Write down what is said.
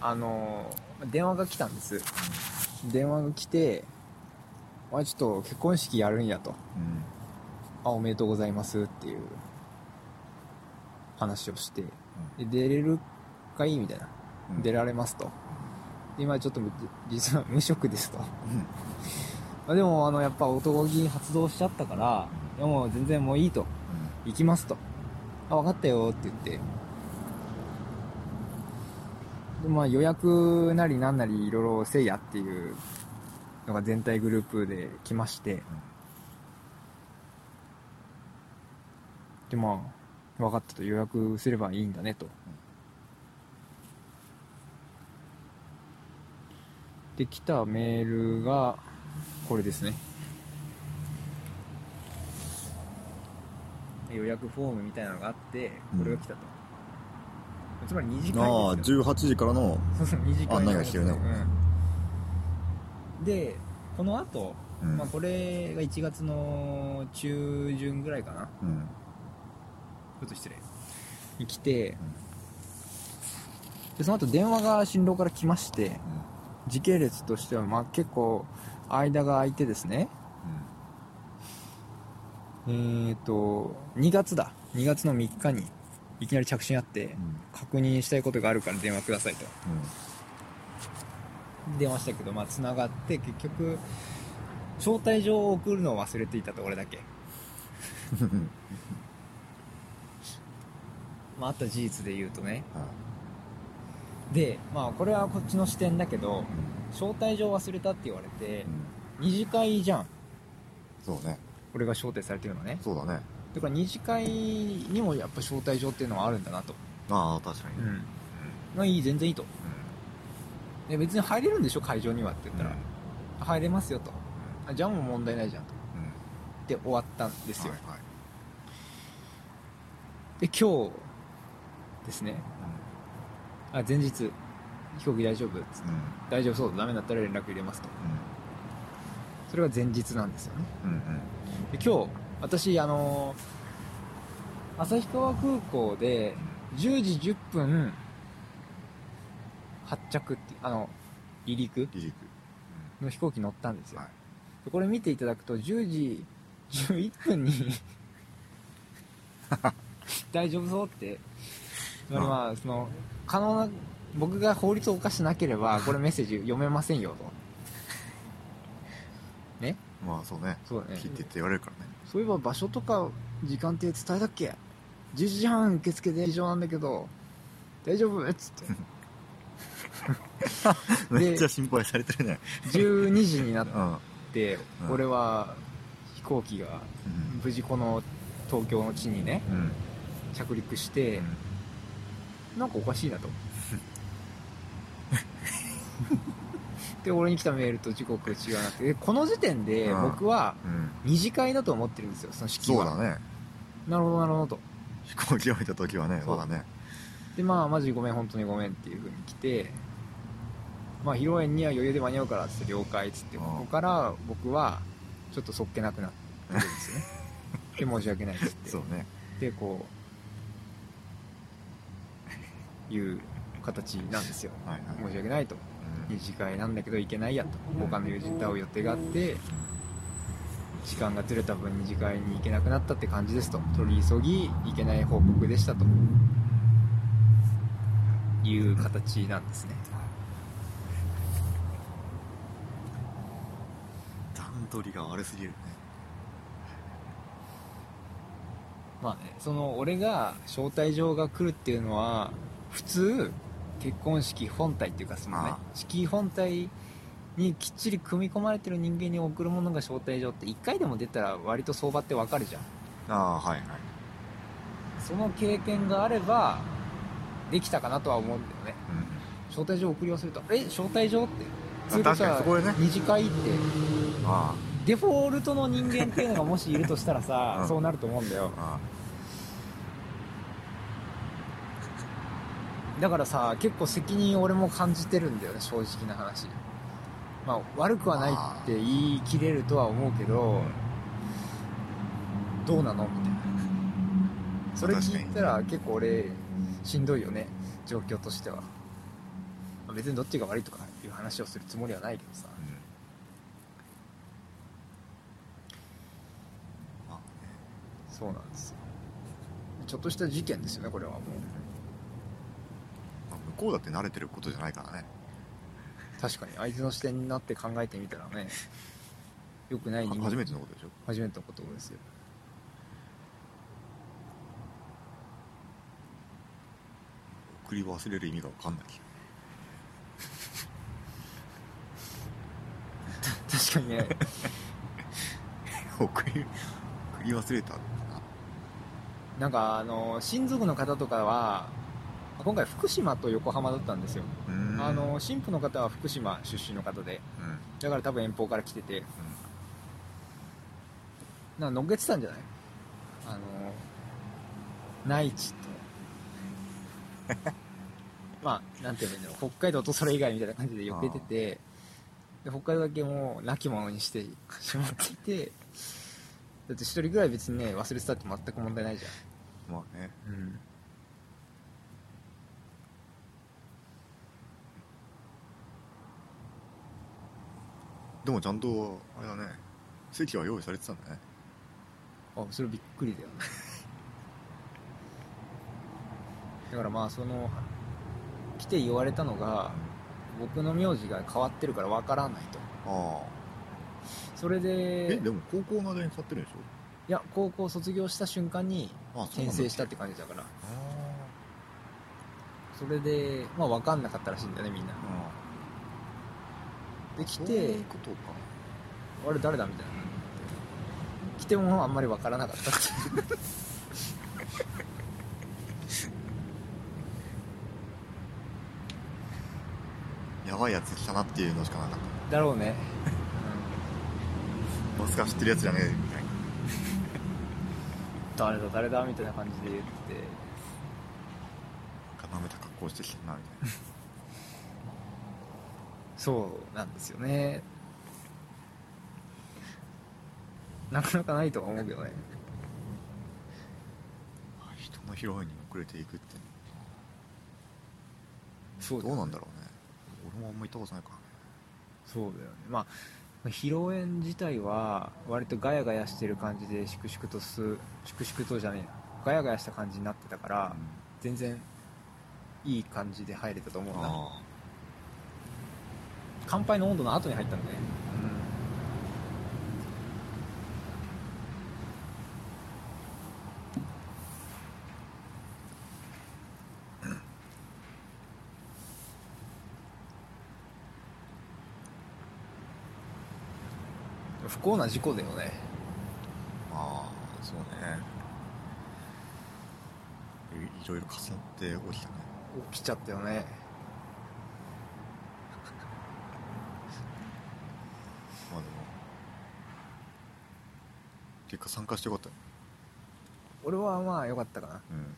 あの電話が来たんです。電話が来て「あちょっと結婚式やるんや」と。うん「あおめでとうございます」っていう。話をして。で出れるかいみたいな。うん。出られますと。で今ちょっと実は無職ですと。うん。あでもあのやっぱ男気発動しちゃったからいやもう全然もういいと。行きますと。あ分かったよって言って。でまあ予約なりなんなりいろいろせいやっていうのが全体グループで来まして。でまあ分かったと予約すればいいんだねと。で来たメールがこれですね。予約フォームみたいなのがあってこれが来たと、つまり2時間ああですよ。18時からのそうそう2時間案内が来てるね。うん。でこの後、うん。まあこれが1月の中旬ぐらいかな。うん。ちょっと失礼。に来て、でその後電話が新郎から来まして時系列としてはまあ結構間が空いてですね。えーと2月だ。2月の3日にいきなり着信あってうん。確認したいことがあるから電話くださいと。うん。電話したけどまあ繋がって結局招待状を送るのを忘れていたと俺だけ。う んまああった事実で言うとね。はでまあこれはこっちの視点だけどいうん。招待状忘れたって言われてうん。二次会じゃん。そうね。俺が招待されてるのね。そうだねだから二次会にもやっぱ招待状っていうのはあるんだなと。ああ確かに。ん。まあいい全然いいと。で別に入れるんでしょ会場にはって言ったら、入れますよと。あじゃあもう問題ないじゃんと。うん。うんで終わったんですよ、はいはい。で今日ですね。あ前日。飛行機大丈夫っつって。うん。うん大丈夫そうダメだったら連絡入れますと。それが前日なんですよね。うんうん。で今日私あのー旭川空港で10時10分発着ってあの離陸離陸。の飛行機乗ったんですよ、はい。でこれ見ていただくと10時11分に 大丈夫そうって。つまあその可能な僕が法律を犯してなければこれメッセージ読めませんよと。ね。まあそうね。そうだね。聞いてって言われるからねそういえば場所とか時間って伝えたっけ？11時半受付で以上なんだけど大丈夫？っつって。めっちゃ心配されてるね。12時になっうん。てうん。俺は飛行機がうん。無事この東京の地にねうん。着陸してなんかおかしいなと で俺に来たメールと時刻が違わなくて。でこの時点でうん。僕はうん。二次会だと思ってるんですよその式は。そうだね。なるほどなるほどと。飛行機降りた時はねそう。まだね。でまあマジごめん本当にごめんっていう風に来て。まあ披露宴には余裕で間に合うからっつって了解っつってうん。ここから僕はちょっとそっけなくなってるんですよね。で申し訳ないっつって。そうね。でこういう形なんですよ。はいはい。申し訳ないと。うん二次会なんだけど行けないやと。他の友人と会う予定があって時間がずれた分二次会に行けなくなったって感じですと。取り急ぎ行けない報告でしたと。いう形なんですね。段取りが悪すぎるね。まあねその俺が招待状が来るっていうのは普通結婚式本体っていうかそのねああ。式本体にきっちり組み込まれてる人間に送るものが招待状って1回でも出たら割と相場ってわかるじゃん。ああはいはい。その経験があればできたかなとは思うんだよね。うん招待状送り忘れた。え招待状って。あ確かにそこでね。二次会って。あ。デフォルトの人間っていうのがもしいるとしたらさ、うん。そうなると思うんだよ。ああだからさ結構責任俺も感じてるんだよね正直な話。まあ悪くはないって言い切れるとは思うけどどうなの？みたいな。それ聞いたら結構俺しんどいよね状況としては。まあ別にどっちが悪いとかいう話をするつもりはないけどさ。そうなんですよ。ちょっとした事件ですよねこれはもうこうだって慣れてることじゃないからね。確かに相手の視点になって考えてみたらねよくない初めてのことでしょ？初めてのことですよ。送り忘れる意味が分かんない 確かにね。送り送り忘れた。なんかあの親族の方とかは今回福島と横浜だったんですよ。あの新婦の方は福島出身の方で。うん。だから多分遠方から来てて。なんかのっけてたんじゃない？あの内地と。まあなんて言うんだろう。北海道とそれ以外みたいな感じでよけててで北海道だけもう亡き者にしてしまっていて。だって一人ぐらい別にね忘れてたって全く問題ないじまあね。ゃんうんでもちゃんとあれだね。席は用意されてたんだね。あそれびっくりだよね。だからまあその来て言われたのが僕の名字が変わってるからわからないと。ああ。それでえでも高校の間に買ってるんでしょ？いや高校卒業した瞬間に転生したって感じだから。あそれでまあ分かんなかったらしいんだよねみんな。あで来ていうことか。あれ誰だみたいな来てもあんまり分からなかったってやばいやつ来たなっていうのしかなかっだろうね、たまさか知ってるやつじゃねえみたいな。誰だ誰だみたいな感じで言って。固めた格好してきたなみたいなそうなんですよね。なかなかないとは思うけどね。人の披露宴に遅れていくって。そうどうなんだろうね。俺もあんま行ったことないからね。そうだよね。まあ披露宴自体は割とガヤガヤしてる感じで粛々とす粛々とじゃねえなガヤガヤした感じになってたから、全然いい感じで入れたと思うんだあ乾杯の温度の後に入ったんだね不幸な事故だよね。あああそうね。いいろいろ重なって起きたね。起きちゃったよねまあでも結果参加してよかったね。俺はまあ良かったかな。うん